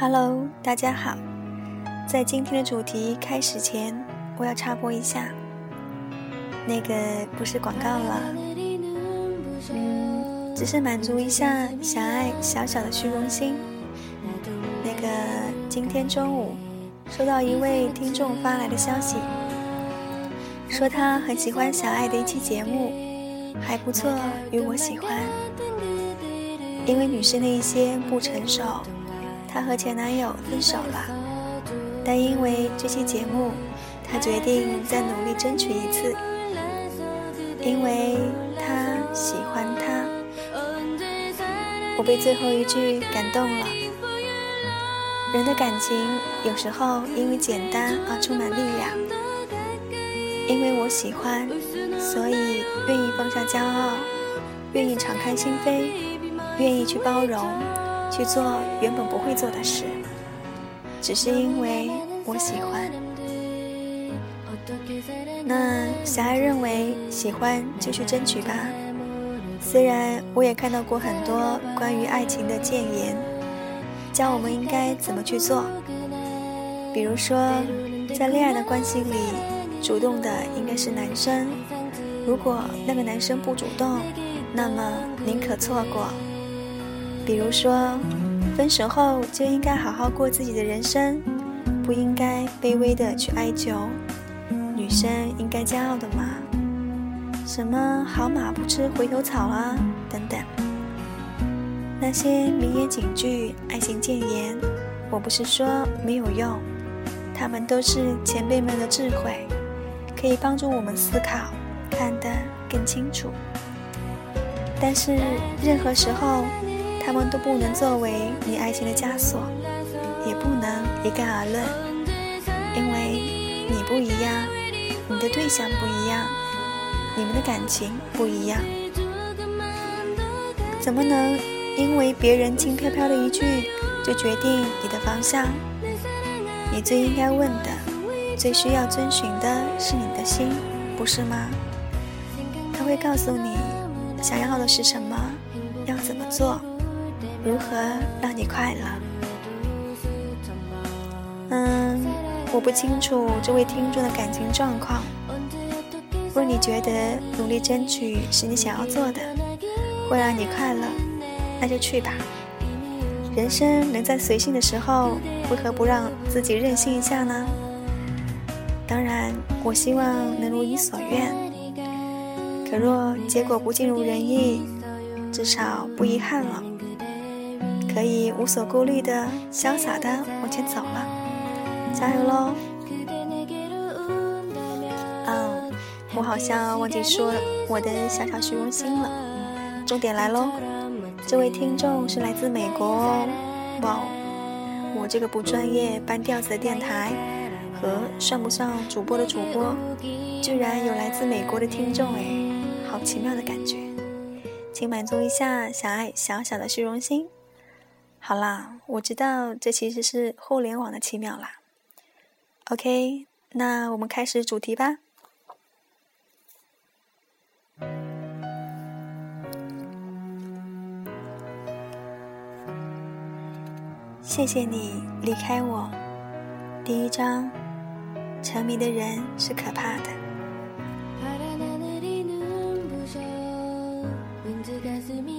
Hello，大家好。在今天的主题开始前，我要插播一下，那个不是广告了，嗯，只是满足一下小爱小小的虚荣心。那个今天中午收到一位听众发来的消息，说他很喜欢小爱的一期节目，还不错，与我喜欢。因为女生的一些不成熟。她和前男友分手了，但因为这期节目，她决定再努力争取一次，因为她喜欢他。我被最后一句感动了。人的感情有时候因为简单而充满力量，因为我喜欢，所以愿意放下骄傲，愿意敞开心扉，愿意去包容。去做原本不会做的事，只是因为我喜欢。那小爱认为喜欢就去争取吧。虽然我也看到过很多关于爱情的谏言，教我们应该怎么去做。比如说，在恋爱的关系里，主动的应该是男生。如果那个男生不主动，那么宁可错过。比如说，分手后就应该好好过自己的人生，不应该卑微的去哀求。女生应该骄傲的嘛？什么好马不吃回头草啊，等等。那些名言警句、爱情谏言，我不是说没有用，他们都是前辈们的智慧，可以帮助我们思考，看得更清楚。但是任何时候。他们都不能作为你爱情的枷锁，也不能一概而论，因为你不一样，你的对象不一样，你们的感情不一样，怎么能因为别人轻飘飘的一句就决定你的方向？你最应该问的，最需要遵循的是你的心，不是吗？他会告诉你想要的是什么，要怎么做。如何让你快乐？嗯，我不清楚这位听众的感情状况。若你觉得努力争取是你想要做的，会让你快乐，那就去吧。人生能在随性的时候，为何不让自己任性一下呢？当然，我希望能如你所愿。可若结果不尽如人意，至少不遗憾了。可以无所顾虑的、潇洒的往前走了，加油喽！嗯，我好像忘记说我的小小虚荣心了。重点来喽，这位听众是来自美国哦。哇哦，我这个不专业半吊子的电台和算不上主播的主播，居然有来自美国的听众哎，好奇妙的感觉。请满足一下小爱小小的虚荣心。好啦，我知道这其实是互联网的奇妙啦。OK，那我们开始主题吧。谢谢你离开我。第一章，沉迷的人是可怕的。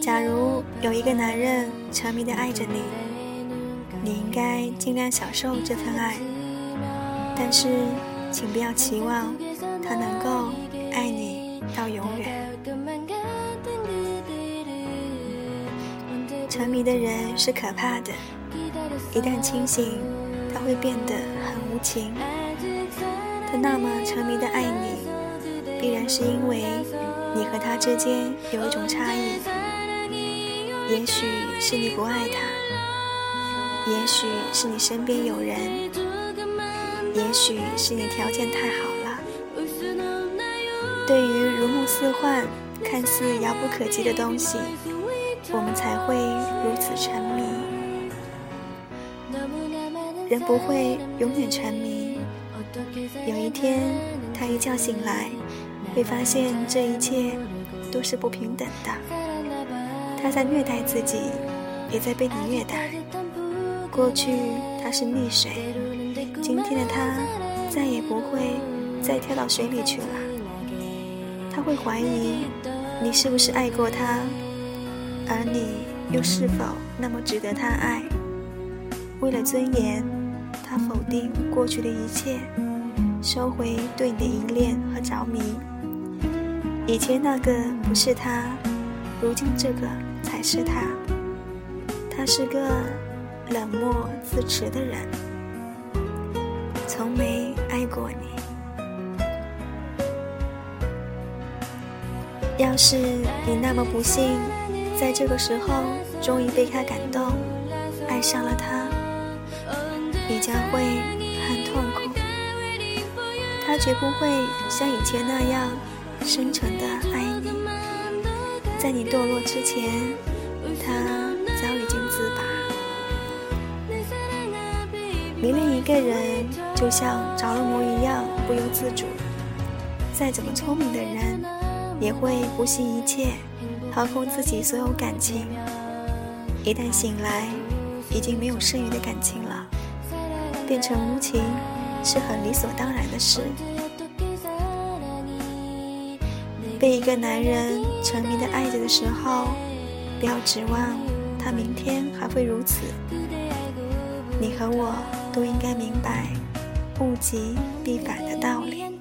假如有一个男人沉迷的爱着你，你应该尽量享受这份爱，但是请不要期望他能够爱你到永远。沉迷的人是可怕的，一旦清醒，他会变得很无情。他那么沉迷的爱你，必然是因为你和他之间有一种差异。也许是你不爱他，也许是你身边有人，也许是你条件太好了。对于如梦似幻、看似遥不可及的东西，我们才会如此沉迷。人不会永远沉迷，有一天他一觉醒来，会发现这一切都是不平等的。他在虐待自己，也在被你虐待。过去他是溺水，今天的他再也不会再跳到水里去了。他会怀疑你是不是爱过他，而你又是否那么值得他爱？为了尊严，他否定过去的一切，收回对你的依恋和着迷。以前那个不是他，如今这个才是他。他是个冷漠自持的人，从没爱过你。要是你那么不幸，在这个时候终于被他感动，爱上了他，你将会。他绝不会像以前那样深沉的爱你，在你堕落之前，他早已经自拔。迷恋一个人，就像着了魔一样，不由自主。再怎么聪明的人，也会不惜一切，掏空自己所有感情。一旦醒来，已经没有剩余的感情了，变成无情，是很理所当然的事。被一个男人沉迷的爱着的时候，不要指望他明天还会如此。你和我。都应该明白“物极必反”的道理。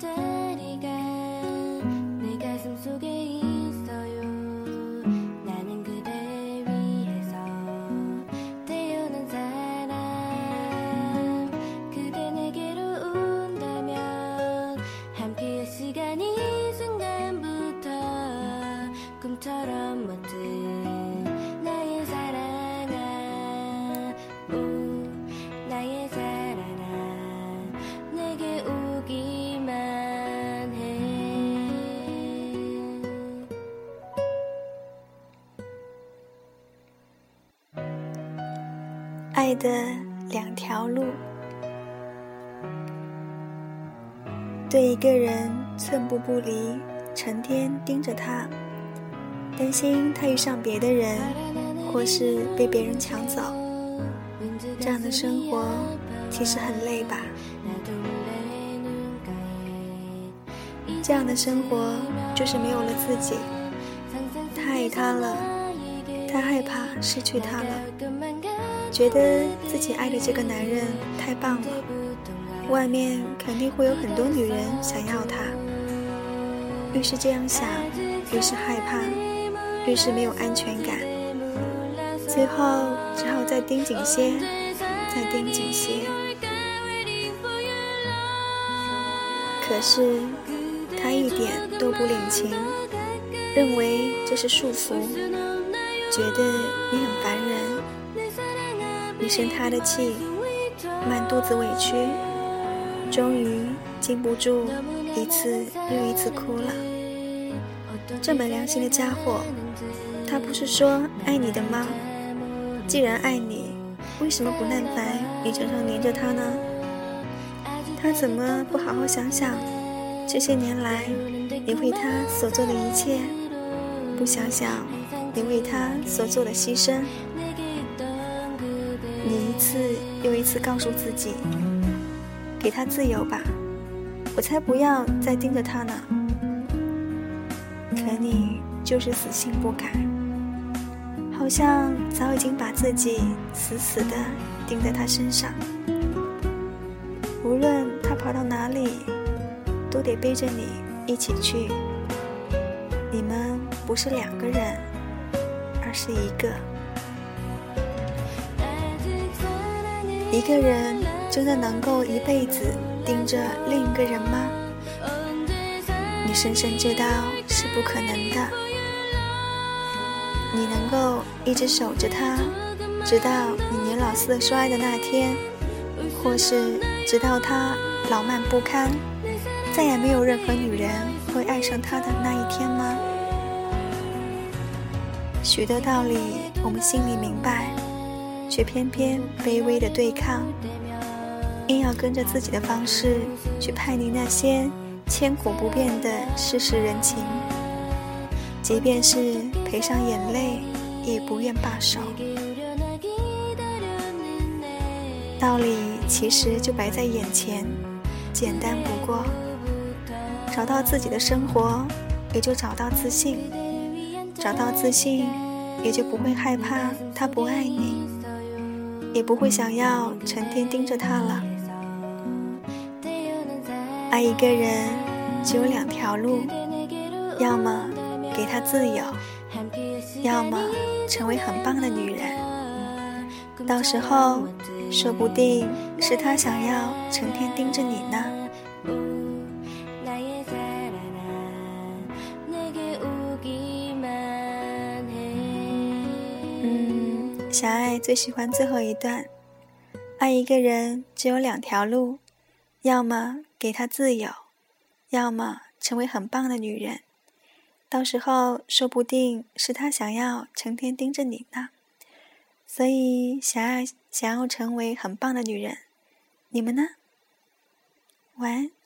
爱的两条路，对一个人寸步不离，成天盯着他，担心他遇上别的人，或是被别人抢走，这样的生活其实很累吧？这样的生活就是没有了自己，太爱他了，太害怕失去他了。觉得自己爱的这个男人太棒了，外面肯定会有很多女人想要他。越是这样想，越是害怕，越是没有安全感。最后只好再盯紧些，再盯紧些。可是他一点都不领情，认为这是束缚，觉得你很烦人。你生他的气，满肚子委屈，终于禁不住一次又一次哭了。这么良心的家伙，他不是说爱你的吗？既然爱你，为什么不耐烦你常常黏着他呢？他怎么不好好想想这些年来你为他所做的一切？不想想你为他所做的牺牲？你一次又一次告诉自己，给他自由吧，我才不要再盯着他呢。就是死性不改，好像早已经把自己死死的钉在他身上。无论他跑到哪里，都得背着你一起去。你们不是两个人，而是一个。一个人真的能够一辈子盯着另一个人吗？你深深知道是不可能的。你能够一直守着他，直到你年老色衰的那天，或是直到他老迈不堪，再也没有任何女人会爱上他的那一天吗？许多道理，我们心里明白。却偏偏卑微的对抗，硬要跟着自己的方式去叛逆那些千古不变的世事人情，即便是赔上眼泪，也不愿罢手。道理其实就摆在眼前，简单不过。找到自己的生活，也就找到自信；找到自信，也就不会害怕他不爱你，也不会想要成天盯着他了。爱一个人只有两条路，要么给他自由，要么成为很棒的女人。到时候，说不定是他想要成天盯着你呢。嗯，小爱最喜欢最后一段。爱一个人只有两条路，要么给他自由，要么成为很棒的女人。到时候，说不定是他想要成天盯着你呢。所以，想要想要成为很棒的女人，你们呢？晚安。